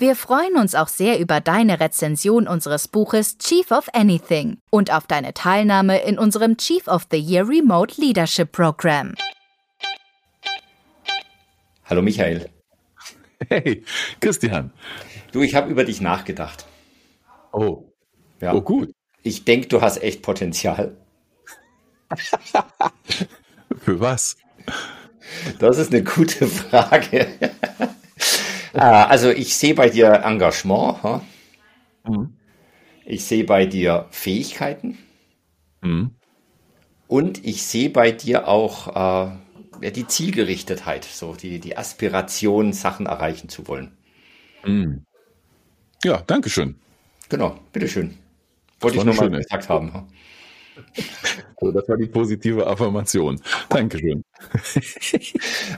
Wir freuen uns auch sehr über deine Rezension unseres Buches Chief of Anything und auf deine Teilnahme in unserem Chief of the Year Remote Leadership Program. Hallo Michael. Hey, Christian. Du, ich habe über dich nachgedacht. Oh. Ja. Oh, gut. Ich denke, du hast echt Potenzial. Für was? Das ist eine gute Frage. Ah, also ich sehe bei dir Engagement. Mhm. Ich sehe bei dir Fähigkeiten. Mhm. Und ich sehe bei dir auch äh, die Zielgerichtetheit, so die, die Aspiration, Sachen erreichen zu wollen. Mhm. Ja, danke schön. Genau, bitteschön. Wollte ich nur mal gesagt haben. So, das war die positive Affirmation. Dankeschön.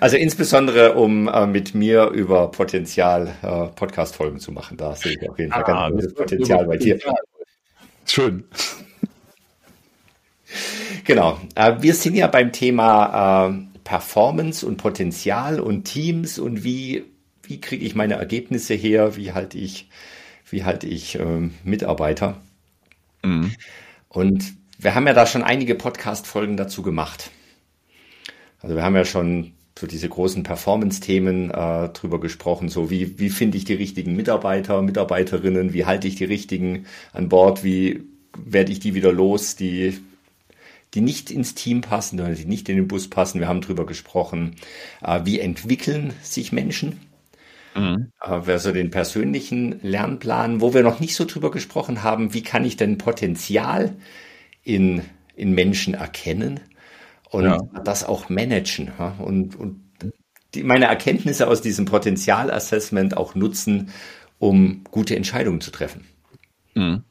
Also insbesondere, um äh, mit mir über Potenzial äh, Podcast-Folgen zu machen. Da sehe ich auf jeden Fall ah, ganz gutes Potenzial bei dir. Schön. Genau. Äh, wir sind ja beim Thema äh, Performance und Potenzial und Teams und wie, wie kriege ich meine Ergebnisse her? Wie halte ich, wie halte ich ähm, Mitarbeiter? Mhm. Und wir haben ja da schon einige Podcast-Folgen dazu gemacht. Also wir haben ja schon so diese großen Performance-Themen äh, drüber gesprochen, so wie, wie finde ich die richtigen Mitarbeiter, Mitarbeiterinnen, wie halte ich die richtigen an Bord, wie werde ich die wieder los, die, die nicht ins Team passen oder die nicht in den Bus passen. Wir haben drüber gesprochen, äh, wie entwickeln sich Menschen. Mhm. Also den persönlichen Lernplan, wo wir noch nicht so drüber gesprochen haben, wie kann ich denn Potenzial in, in Menschen erkennen und ja. das auch managen. Ja? Und, und die, meine Erkenntnisse aus diesem Potenzialassessment auch nutzen, um gute Entscheidungen zu treffen. Mhm.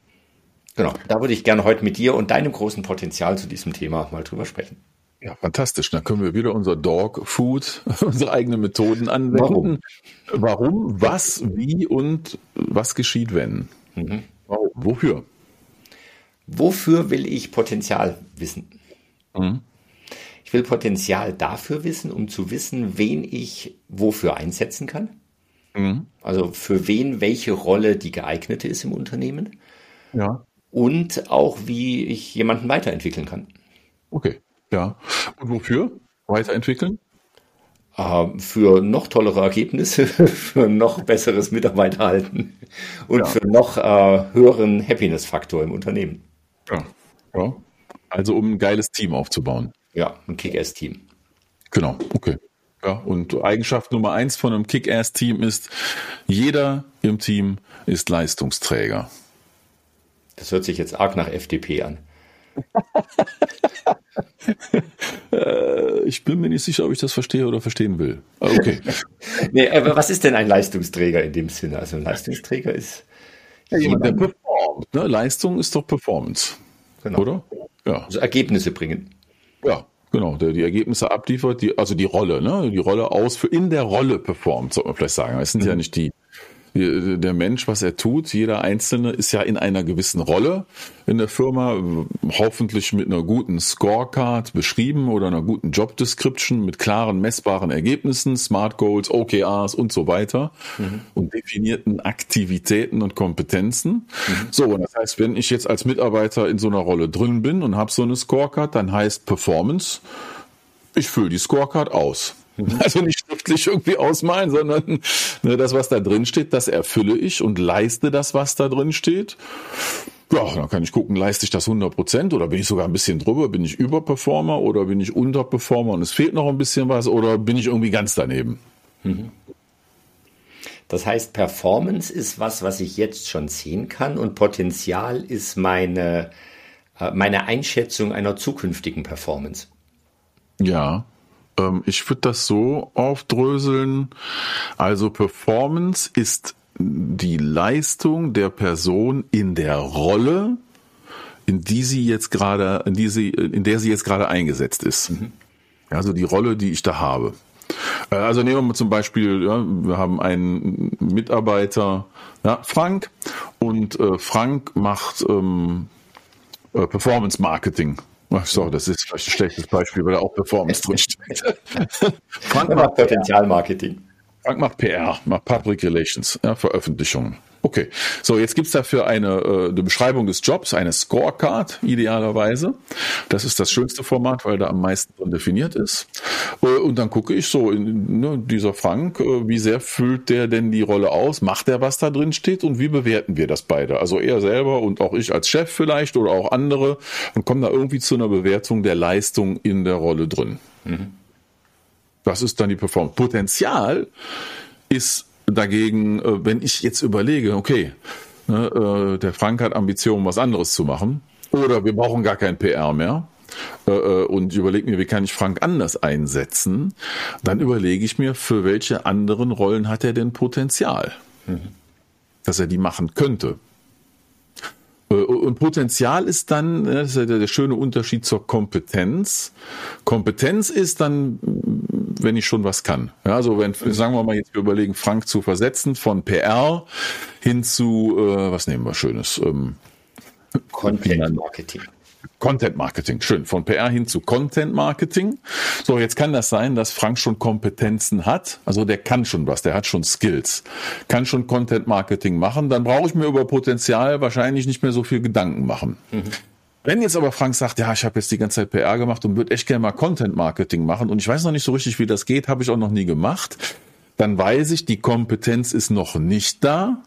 Genau, da würde ich gerne heute mit dir und deinem großen Potenzial zu diesem Thema mal drüber sprechen. Ja, fantastisch. Dann können wir wieder unser Dog Food, unsere eigenen Methoden anwenden. Warum? Warum, was, wie und was geschieht, wenn? Mhm. Wofür? Wofür will ich Potenzial wissen? Mhm. Ich will Potenzial dafür wissen, um zu wissen, wen ich wofür einsetzen kann. Mhm. Also für wen welche Rolle die geeignete ist im Unternehmen. Ja. Und auch, wie ich jemanden weiterentwickeln kann. Okay, ja. Und wofür weiterentwickeln? Ähm, für noch tollere Ergebnisse, für noch besseres Mitarbeiterhalten und ja. für noch äh, höheren Happiness-Faktor im Unternehmen. Ja. ja. Also um ein geiles Team aufzubauen. Ja, ein Kick-Ass-Team. Genau, okay. Ja, und Eigenschaft Nummer eins von einem Kick-Ass-Team ist, jeder im Team ist Leistungsträger. Das hört sich jetzt arg nach FDP an. Äh, ich bin mir nicht sicher, ob ich das verstehe oder verstehen will. Okay. nee, aber was ist denn ein Leistungsträger in dem Sinne? Also ein Leistungsträger ist ja, jemand, der performt. Ne? Leistung ist doch Performance. Genau. Oder? Ja. Also Ergebnisse bringen. Ja, genau, der die Ergebnisse abliefert, die, also die Rolle, ne? Die Rolle aus für in der Rolle performt, sollte man vielleicht sagen. Es sind mhm. ja nicht die der Mensch, was er tut, jeder Einzelne ist ja in einer gewissen Rolle in der Firma, hoffentlich mit einer guten Scorecard beschrieben oder einer guten Job Description mit klaren, messbaren Ergebnissen, Smart Goals, OKRs und so weiter mhm. und definierten Aktivitäten und Kompetenzen. Mhm. So, und das heißt, wenn ich jetzt als Mitarbeiter in so einer Rolle drin bin und habe so eine Scorecard, dann heißt Performance, ich fülle die Scorecard aus. Also nicht schriftlich irgendwie ausmalen, sondern ne, das, was da drin steht, das erfülle ich und leiste das, was da drin steht. Ja, dann kann ich gucken, leiste ich das 100 Prozent oder bin ich sogar ein bisschen drüber, bin ich Überperformer oder bin ich Unterperformer und es fehlt noch ein bisschen was oder bin ich irgendwie ganz daneben? Mhm. Das heißt, Performance ist was, was ich jetzt schon sehen kann und Potenzial ist meine, äh, meine Einschätzung einer zukünftigen Performance. Ja, ich würde das so aufdröseln. Also Performance ist die Leistung der Person in der Rolle, in die sie jetzt gerade, in die sie, in der sie jetzt gerade eingesetzt ist. Mhm. Also die Rolle, die ich da habe. Äh, also nehmen wir mal zum Beispiel, ja, wir haben einen Mitarbeiter, ja, Frank, und äh, Frank macht ähm, äh, Performance Marketing. Ach so, das ist vielleicht ein schlechtes Beispiel, weil da auch Performance drinsteht. Frank macht Potenzialmarketing. Frank macht PR, macht Public Relations, ja, Veröffentlichungen. Okay, so jetzt gibt's dafür eine, äh, eine Beschreibung des Jobs, eine Scorecard idealerweise. Das ist das schönste Format, weil da am meisten drin definiert ist. Äh, und dann gucke ich so, in, ne, dieser Frank, äh, wie sehr füllt der denn die Rolle aus? Macht er, was da drin steht? Und wie bewerten wir das beide? Also er selber und auch ich als Chef vielleicht oder auch andere und kommen da irgendwie zu einer Bewertung der Leistung in der Rolle drin. Mhm. Das ist dann die Performance. Potenzial ist Dagegen, äh, wenn ich jetzt überlege, okay, ne, äh, der Frank hat Ambitionen, was anderes zu machen, oder wir brauchen gar kein PR mehr, äh, und überlege mir, wie kann ich Frank anders einsetzen, dann überlege ich mir, für welche anderen Rollen hat er denn Potenzial, mhm. dass er die machen könnte. Und Potenzial ist dann, das ist ja der, schöne Unterschied zur Kompetenz. Kompetenz ist dann wenn ich schon was kann. Ja, also wenn, sagen wir mal jetzt, wir überlegen, Frank zu versetzen von PR hin zu, äh, was nehmen wir Schönes? Ähm, Content Marketing. Content Marketing, schön. Von PR hin zu Content Marketing. So, jetzt kann das sein, dass Frank schon Kompetenzen hat. Also der kann schon was, der hat schon Skills. Kann schon Content Marketing machen. Dann brauche ich mir über Potenzial wahrscheinlich nicht mehr so viel Gedanken machen. Mhm. Wenn jetzt aber Frank sagt, ja, ich habe jetzt die ganze Zeit PR gemacht und würde echt gerne mal Content Marketing machen und ich weiß noch nicht so richtig, wie das geht, habe ich auch noch nie gemacht, dann weiß ich, die Kompetenz ist noch nicht da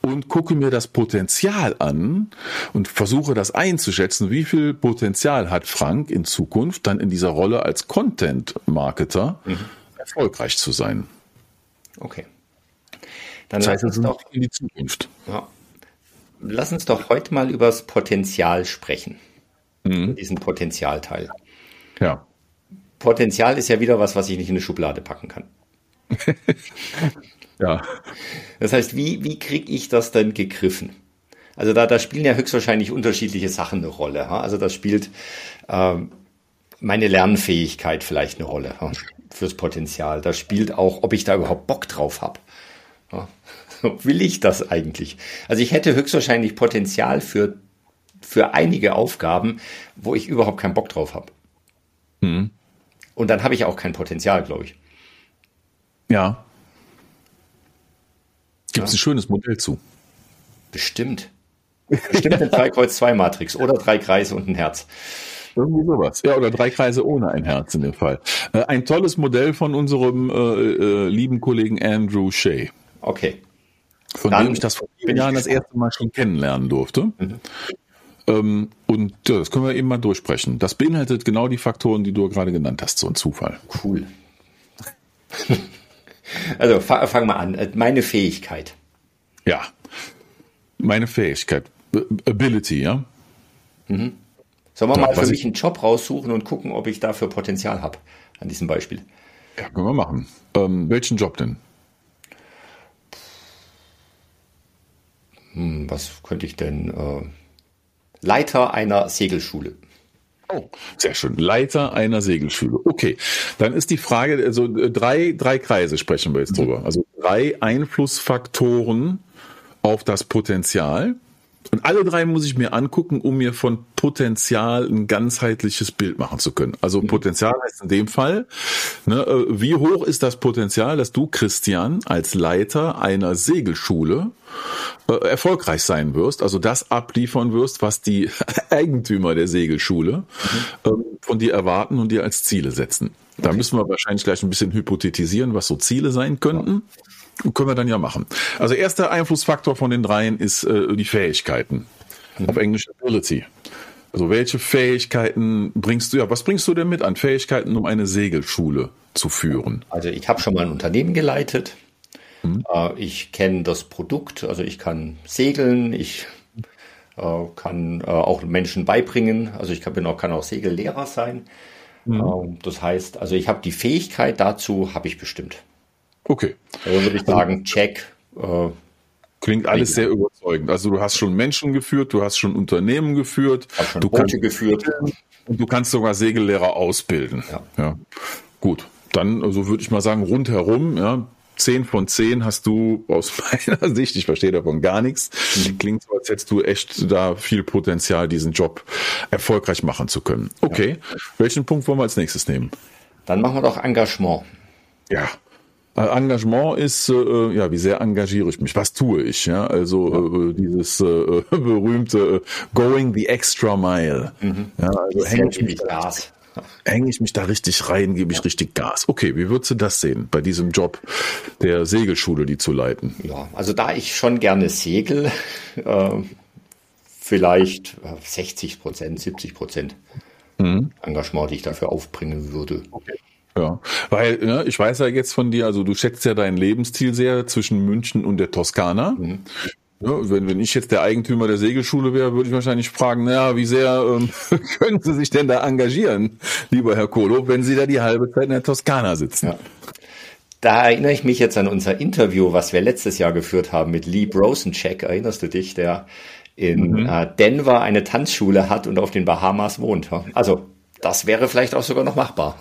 und gucke mir das Potenzial an und versuche das einzuschätzen, wie viel Potenzial hat Frank in Zukunft dann in dieser Rolle als Content Marketer mhm. erfolgreich zu sein. Okay. Dann das heißt, es in die Zukunft. Ja lass uns doch heute mal über das Potenzial sprechen. Mhm. Diesen Potenzialteil. Ja. Potenzial ist ja wieder was, was ich nicht in eine Schublade packen kann. ja. Das heißt, wie, wie kriege ich das denn gegriffen? Also da, da spielen ja höchstwahrscheinlich unterschiedliche Sachen eine Rolle. Also da spielt ähm, meine Lernfähigkeit vielleicht eine Rolle fürs Potenzial. Da spielt auch, ob ich da überhaupt Bock drauf habe. will ich das eigentlich? Also ich hätte höchstwahrscheinlich Potenzial für, für einige Aufgaben, wo ich überhaupt keinen Bock drauf habe. Mhm. Und dann habe ich auch kein Potenzial, glaube ich. Ja. Gibt es ja. ein schönes Modell zu? Bestimmt. Bestimmt eine 3-Kreuz-2-Matrix oder drei Kreise und ein Herz. Irgendwie sowas. Ja, oder drei Kreise ohne ein Herz in dem Fall. Äh, ein tolles Modell von unserem äh, äh, lieben Kollegen Andrew Shea. Okay. Von Dann dem ich das vor vielen Jahren das erste Mal schon kennenlernen durfte. Mhm. Ähm, und ja, das können wir eben mal durchsprechen. Das beinhaltet genau die Faktoren, die du gerade genannt hast, so ein Zufall. Cool. also fang, mal an. Meine Fähigkeit. Ja. Meine Fähigkeit. Ability, ja. Mhm. Sollen wir ja, mal für mich einen Job raussuchen und gucken, ob ich dafür Potenzial habe an diesem Beispiel? Ja, können wir machen. Ähm, welchen Job denn? Hm, was könnte ich denn? Äh, Leiter einer Segelschule. Oh, sehr schön. Leiter einer Segelschule. Okay, dann ist die Frage, also äh, drei, drei Kreise sprechen wir jetzt drüber. Also drei Einflussfaktoren auf das Potenzial. Und alle drei muss ich mir angucken, um mir von Potenzial ein ganzheitliches Bild machen zu können. Also mhm. Potenzial heißt in dem Fall, ne, äh, wie hoch ist das Potenzial, dass du, Christian, als Leiter einer Segelschule äh, erfolgreich sein wirst, also das abliefern wirst, was die Eigentümer der Segelschule mhm. ähm, von dir erwarten und dir als Ziele setzen. Da okay. müssen wir wahrscheinlich gleich ein bisschen hypothetisieren, was so Ziele sein könnten. Ja. Können wir dann ja machen. Also erster Einflussfaktor von den dreien ist äh, die Fähigkeiten. Mhm. Auf Englisch Ability. Also welche Fähigkeiten bringst du, ja, was bringst du denn mit an Fähigkeiten, um eine Segelschule zu führen? Also ich habe schon mal ein Unternehmen geleitet. Mhm. Äh, ich kenne das Produkt, also ich kann segeln, ich äh, kann äh, auch Menschen beibringen, also ich kann, bin auch, kann auch Segellehrer sein. Mhm. Ähm, das heißt, also ich habe die Fähigkeit dazu, habe ich bestimmt. Okay. Also würde ich sagen, check, äh, Klingt alles sehr überzeugend. Also du hast schon Menschen geführt, du hast schon Unternehmen geführt, schon du Boote kannst geführt. und du kannst sogar Segellehrer ausbilden. Ja. ja. Gut, dann also würde ich mal sagen rundherum, ja, 10 von 10 hast du aus meiner Sicht, ich verstehe davon gar nichts, klingt so, als hättest du echt da viel Potenzial, diesen Job erfolgreich machen zu können. Okay, welchen Punkt wollen wir als nächstes nehmen? Dann machen wir doch Engagement. Ja. Äh, Engagement ist, äh, ja, wie sehr engagiere ich mich? Was tue ich? Ja, also Äh, dieses äh, berühmte äh, Going the extra mile. Ja, also hänge ich, mich da- hänge ich mich da richtig rein, gebe ich richtig Gas. Okay, wie würdest du das sehen bei diesem Job der Segelschule, die zu leiten? Ja, also da ich schon gerne segel, äh, vielleicht äh, 60 Prozent, 70 Prozent Engagement, die ich dafür aufbringen würde. Ja, weil ne, ich weiß ja jetzt von dir, also du schätzt ja deinen Lebensstil sehr zwischen München und der Toskana. Ja, wenn, wenn ich jetzt der Eigentümer der Segelschule wäre, würde ich wahrscheinlich fragen, naja, wie sehr ähm, können Sie sich denn da engagieren, lieber Herr Kolo, wenn Sie da die halbe Zeit in der Toskana sitzen? Ja. Da erinnere ich mich jetzt an unser Interview, was wir letztes Jahr geführt haben mit Lee Brosencheck. Erinnerst du dich, der in äh, Denver eine Tanzschule hat und auf den Bahamas wohnt? Also das wäre vielleicht auch sogar noch machbar.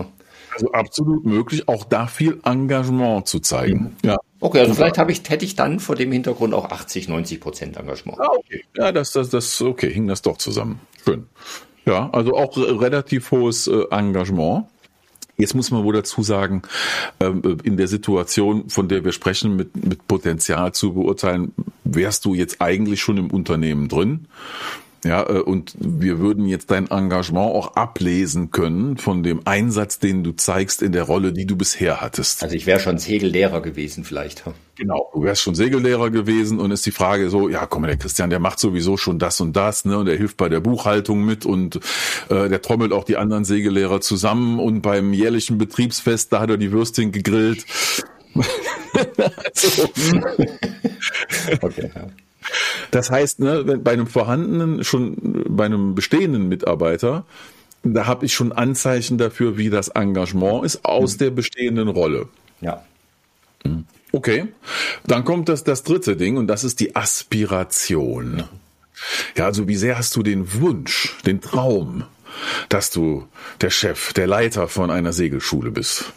Also absolut möglich, auch da viel Engagement zu zeigen. Ja. Okay, also vielleicht habe ich, hätte ich dann vor dem Hintergrund auch 80, 90 Prozent Engagement. Ah, okay. Ja, das, das, das, okay, hing das doch zusammen. Schön. Ja, also auch re- relativ hohes äh, Engagement. Jetzt muss man wohl dazu sagen, ähm, in der Situation, von der wir sprechen, mit, mit Potenzial zu beurteilen, wärst du jetzt eigentlich schon im Unternehmen drin. Ja, äh, und wir würden jetzt dein Engagement auch ablesen können von dem Einsatz, den du zeigst in der Rolle, die du bisher hattest. Also ich wäre schon Segellehrer gewesen vielleicht. Genau, du wärst schon Segellehrer gewesen und ist die Frage so, ja, komm, der Christian, der macht sowieso schon das und das, ne, und der hilft bei der Buchhaltung mit und äh, der trommelt auch die anderen Segellehrer zusammen und beim jährlichen Betriebsfest, da hat er die Würstchen gegrillt. also, Okay, ja. Das heißt, ne, wenn bei einem vorhandenen, schon bei einem bestehenden Mitarbeiter, da habe ich schon Anzeichen dafür, wie das Engagement ist aus der bestehenden Rolle. ja. Okay, dann kommt das, das dritte Ding und das ist die Aspiration. Ja, also wie sehr hast du den Wunsch, den Traum, dass du der Chef, der Leiter von einer Segelschule bist?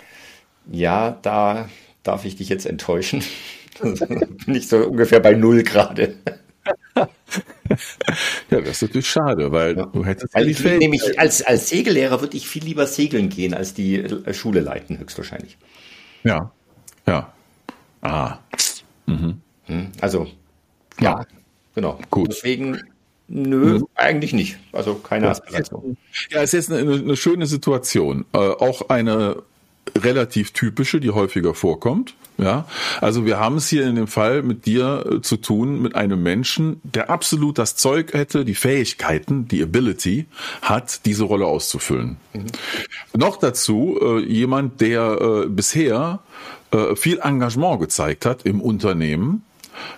Ja, da darf ich dich jetzt enttäuschen. Bin ich so ungefähr bei null gerade. Ja, das ist natürlich schade, weil du hättest Weil ich nämlich als, als Segellehrer würde ich viel lieber segeln gehen, als die äh, Schule leiten, höchstwahrscheinlich. Ja, ja. Ah, Also, ja, genau. Gut. Deswegen, nö, eigentlich nicht. Also keine Aspiration. Ja, es ist eine, eine schöne Situation. Äh, auch eine relativ typische, die häufiger vorkommt. Ja, also wir haben es hier in dem Fall mit dir äh, zu tun mit einem Menschen, der absolut das Zeug hätte, die Fähigkeiten, die Ability hat, diese Rolle auszufüllen. Noch dazu äh, jemand, der äh, bisher äh, viel Engagement gezeigt hat im Unternehmen,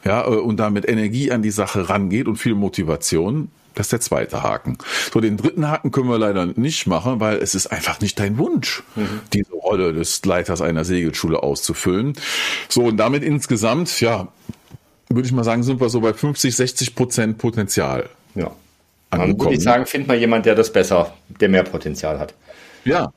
ja, äh, und damit Energie an die Sache rangeht und viel Motivation. Das ist der zweite Haken. So, den dritten Haken können wir leider nicht machen, weil es ist einfach nicht dein Wunsch, diese Rolle des Leiters einer Segelschule auszufüllen. So, und damit insgesamt, ja, würde ich mal sagen, sind wir so bei 50, 60 Prozent Potenzial. Ja. Dann würde Angekommen. ich sagen, find mal jemand, der das besser, der mehr Potenzial hat. Ja.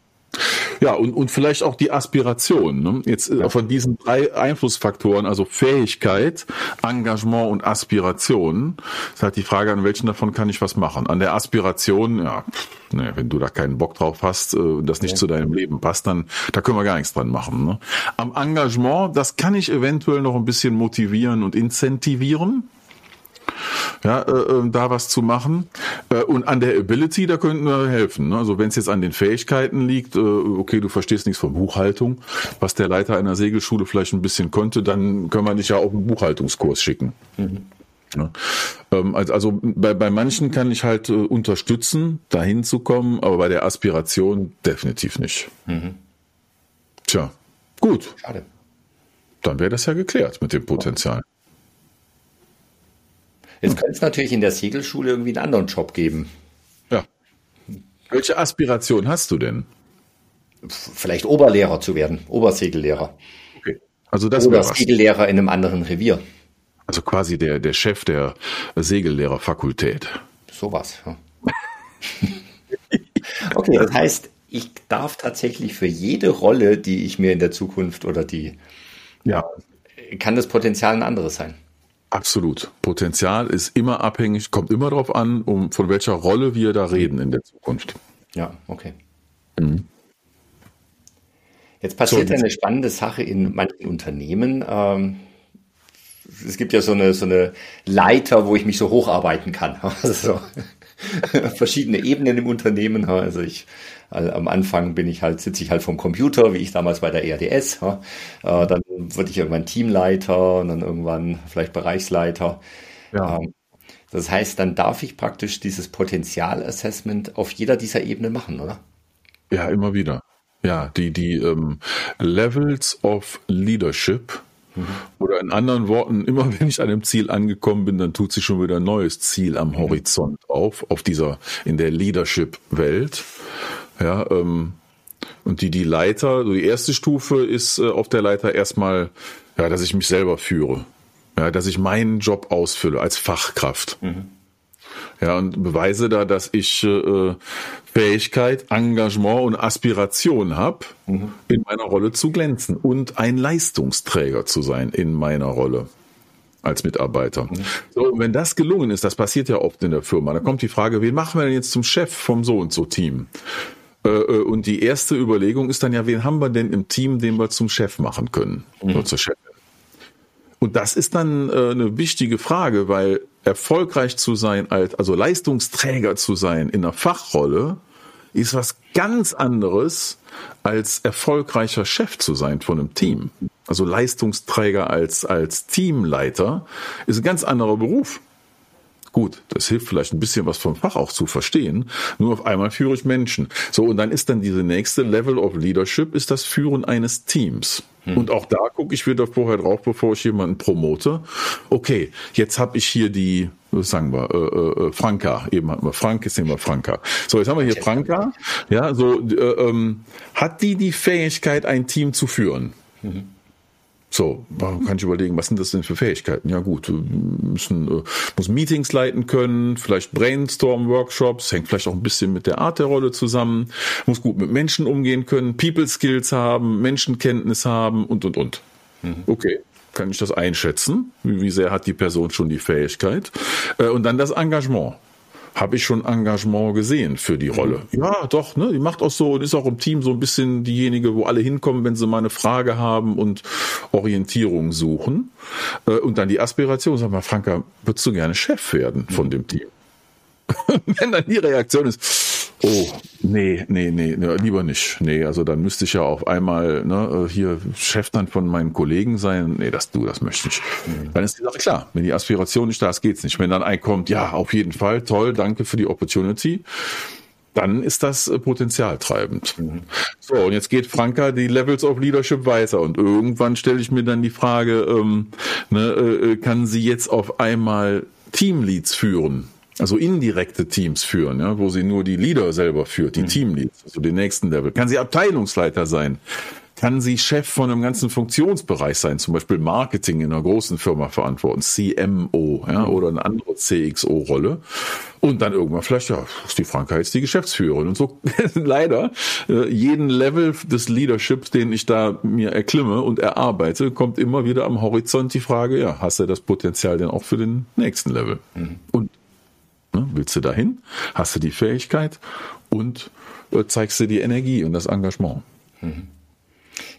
Ja, und, und vielleicht auch die Aspiration. Ne? Jetzt äh, von diesen drei Einflussfaktoren, also Fähigkeit, Engagement und Aspiration, ist halt die Frage, an welchen davon kann ich was machen. An der Aspiration, ja, pff, ne, wenn du da keinen Bock drauf hast, äh, und das nicht zu deinem Leben passt, dann da können wir gar nichts dran machen. Ne? Am Engagement, das kann ich eventuell noch ein bisschen motivieren und incentivieren ja, äh, äh, da was zu machen. Äh, und an der Ability, da könnten wir helfen. Ne? Also wenn es jetzt an den Fähigkeiten liegt, äh, okay, du verstehst nichts von Buchhaltung, was der Leiter einer Segelschule vielleicht ein bisschen konnte, dann können wir dich ja auf einen Buchhaltungskurs schicken. Ja. Ähm, also bei, bei manchen kann ich halt äh, unterstützen, dahin zu kommen, aber bei der Aspiration definitiv nicht. Tja, gut, Schade. dann wäre das ja geklärt mit dem Potenzial. Jetzt könnte es natürlich in der Segelschule irgendwie einen anderen Job geben. Ja. Welche Aspiration hast du denn? Vielleicht Oberlehrer zu werden, Obersegellehrer. Okay. Also das Oder. Segellehrer in einem anderen Revier. Also quasi der, der Chef der Segellehrerfakultät. Sowas. Ja. okay, das heißt, ich darf tatsächlich für jede Rolle, die ich mir in der Zukunft oder die, ja, kann das Potenzial ein anderes sein. Absolut. Potenzial ist immer abhängig, kommt immer darauf an, um von welcher Rolle wir da reden in der Zukunft. Ja, okay. Mhm. Jetzt passiert so, eine spannende Sache in manchen Unternehmen. Ähm, es gibt ja so eine, so eine Leiter, wo ich mich so hocharbeiten kann. Also verschiedene Ebenen im Unternehmen. Also ich am Anfang bin ich halt, sitze ich halt vom Computer, wie ich damals bei der ERDS. Äh, dann wurde ich irgendwann Teamleiter und dann irgendwann vielleicht Bereichsleiter. Ja. Ähm, das heißt, dann darf ich praktisch dieses Potenzialassessment auf jeder dieser Ebenen machen, oder? Ja, immer wieder. Ja, die, die ähm, Levels of Leadership mhm. oder in anderen Worten, immer wenn ich an einem Ziel angekommen bin, dann tut sich schon wieder ein neues Ziel am mhm. Horizont auf, auf dieser, in der Leadership-Welt. Ja, ähm, und die, die Leiter, also die erste Stufe ist äh, auf der Leiter erstmal, ja, dass ich mich selber führe. Ja, dass ich meinen Job ausfülle als Fachkraft. Mhm. Ja, und beweise da, dass ich äh, Fähigkeit, Engagement und Aspiration habe, mhm. in meiner Rolle zu glänzen und ein Leistungsträger zu sein in meiner Rolle als Mitarbeiter. Mhm. So, und wenn das gelungen ist, das passiert ja oft in der Firma, dann kommt die Frage, wen machen wir denn jetzt zum Chef vom so und so Team? Äh, äh, und die erste Überlegung ist dann ja, wen haben wir denn im Team, den wir zum Chef machen können? Mhm. Oder zur Chefin. Und das ist dann äh, eine wichtige Frage, weil erfolgreich zu sein, also Leistungsträger zu sein in einer Fachrolle, ist was ganz anderes als erfolgreicher Chef zu sein von einem Team. Also Leistungsträger als, als Teamleiter ist ein ganz anderer Beruf. Gut, das hilft vielleicht ein bisschen was vom Fach auch zu verstehen. Nur auf einmal führe ich Menschen. So, und dann ist dann diese nächste Level of Leadership, ist das Führen eines Teams. Hm. Und auch da gucke ich wieder vorher drauf, bevor ich jemanden promote. Okay, jetzt habe ich hier die, sagen wir, äh, äh, Franka. Eben hatten wir Frank, jetzt nehmen wir Franka. So, jetzt haben wir hier Franka. Ja, so äh, ähm, hat die die Fähigkeit, ein Team zu führen? Mhm. So, kann ich überlegen, was sind das denn für Fähigkeiten? Ja gut, müssen, äh, muss Meetings leiten können, vielleicht Brainstorm-Workshops, hängt vielleicht auch ein bisschen mit der Art der Rolle zusammen, muss gut mit Menschen umgehen können, People-Skills haben, Menschenkenntnis haben und, und, und. Mhm. Okay, kann ich das einschätzen? Wie sehr hat die Person schon die Fähigkeit? Äh, und dann das Engagement habe ich schon Engagement gesehen für die Rolle. Mhm. Ja, doch, ne, die macht auch so und ist auch im Team so ein bisschen diejenige, wo alle hinkommen, wenn sie mal eine Frage haben und Orientierung suchen. Äh, und dann die Aspiration, sag mal, Franka, würdest du gerne Chef werden von dem Team? wenn dann die Reaktion ist, Oh, nee, nee, nee, lieber nicht. Nee, also dann müsste ich ja auf einmal ne, hier Chef dann von meinen Kollegen sein. Nee, das du, das möchte ich. Mhm. Dann ist die Sache klar. Wenn die Aspiration nicht da ist, geht's nicht. Wenn dann einkommt, ja, auf jeden Fall, toll, danke für die Opportunity dann ist das äh, potenzialtreibend. Mhm. So, und jetzt geht Franka die Levels of Leadership weiter und irgendwann stelle ich mir dann die Frage, ähm, ne, äh, äh kann sie jetzt auf einmal Teamleads führen? Also indirekte Teams führen, ja, wo sie nur die Leader selber führt, die mhm. Teamleads, also den nächsten Level. Kann sie Abteilungsleiter sein? Kann sie Chef von einem ganzen Funktionsbereich sein, zum Beispiel Marketing in einer großen Firma verantworten, CMO ja, mhm. oder eine andere CXO-Rolle. Und dann irgendwann vielleicht, ja, ist die Franka jetzt die Geschäftsführerin. Und so leider äh, jeden Level des Leaderships, den ich da mir erklimme und erarbeite, kommt immer wieder am Horizont die Frage, ja, hast du das Potenzial denn auch für den nächsten Level? Mhm. Und? Willst du dahin? Hast du die Fähigkeit und äh, zeigst du die Energie und das Engagement? Mhm.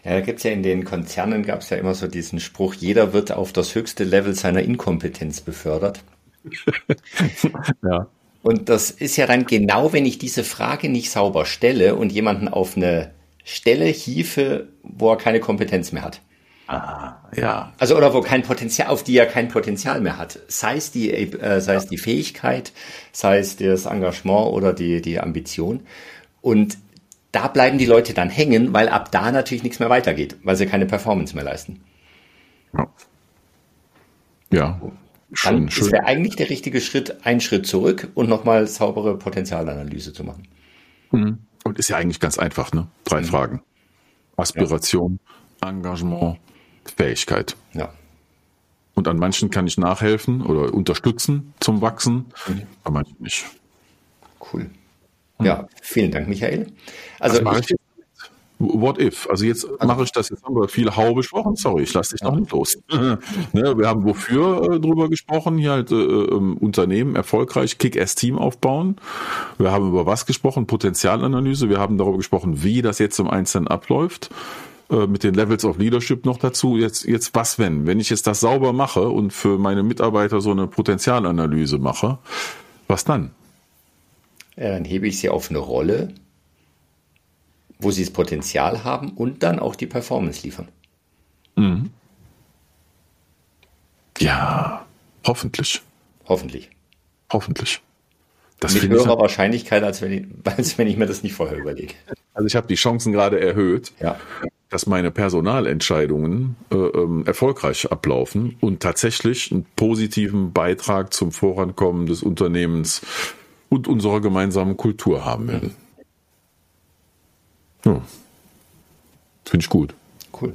Ja, da gibt's ja in den Konzernen gab es ja immer so diesen Spruch, jeder wird auf das höchste Level seiner Inkompetenz befördert. ja. Und das ist ja dann genau, wenn ich diese Frage nicht sauber stelle und jemanden auf eine Stelle hiefe, wo er keine Kompetenz mehr hat. Ah, ja. Also oder wo kein Potenzial, auf die er kein Potenzial mehr hat. Sei es die, äh, sei es die Fähigkeit, sei es das Engagement oder die, die Ambition. Und da bleiben die Leute dann hängen, weil ab da natürlich nichts mehr weitergeht, weil sie keine Performance mehr leisten. Ja. Ja. Dann schön, wäre eigentlich der richtige Schritt, einen Schritt zurück und nochmal saubere Potenzialanalyse zu machen. Mhm. Und ist ja eigentlich ganz einfach, ne? Drei mhm. Fragen. Aspiration, ja. Engagement, Fähigkeit. Ja. Und an manchen kann ich nachhelfen oder unterstützen zum Wachsen, mhm. bei manchen nicht. Cool. Ja, vielen Dank, Michael. Also ich, What if? Also jetzt also, mache ich das, jetzt haben wir viel Hau besprochen, sorry, ich lasse dich noch nicht los. ne, wir haben wofür äh, drüber gesprochen, hier halt äh, ähm, Unternehmen erfolgreich Kick-Ass-Team aufbauen. Wir haben über was gesprochen, Potenzialanalyse, wir haben darüber gesprochen, wie das jetzt im Einzelnen abläuft äh, mit den Levels of Leadership noch dazu. Jetzt, jetzt was wenn? Wenn ich jetzt das sauber mache und für meine Mitarbeiter so eine Potenzialanalyse mache, was dann? Ja, dann hebe ich sie auf eine Rolle, wo sie das Potenzial haben und dann auch die Performance liefern. Mhm. Ja, hoffentlich. Hoffentlich. Hoffentlich. Das Mit höherer ich, Wahrscheinlichkeit, als wenn, ich, als wenn ich mir das nicht vorher überlege. Also ich habe die Chancen gerade erhöht, ja. Dass meine Personalentscheidungen äh, ähm, erfolgreich ablaufen und tatsächlich einen positiven Beitrag zum Vorankommen des Unternehmens und unserer gemeinsamen Kultur haben werden. Ja. Finde ich gut. Cool.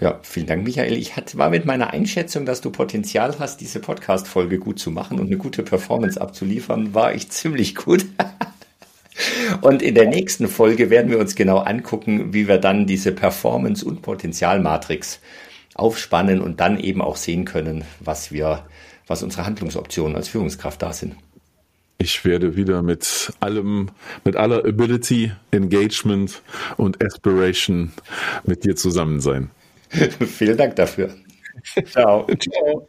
Ja, vielen Dank, Michael. Ich hatte, war mit meiner Einschätzung, dass du Potenzial hast, diese Podcast-Folge gut zu machen und eine gute Performance abzuliefern, war ich ziemlich gut. und in der nächsten Folge werden wir uns genau angucken, wie wir dann diese Performance- und Potenzialmatrix aufspannen und dann eben auch sehen können, was wir, was unsere Handlungsoptionen als Führungskraft da sind. Ich werde wieder mit allem, mit aller Ability, Engagement und Aspiration mit dir zusammen sein. Vielen Dank dafür. Ciao. Ciao.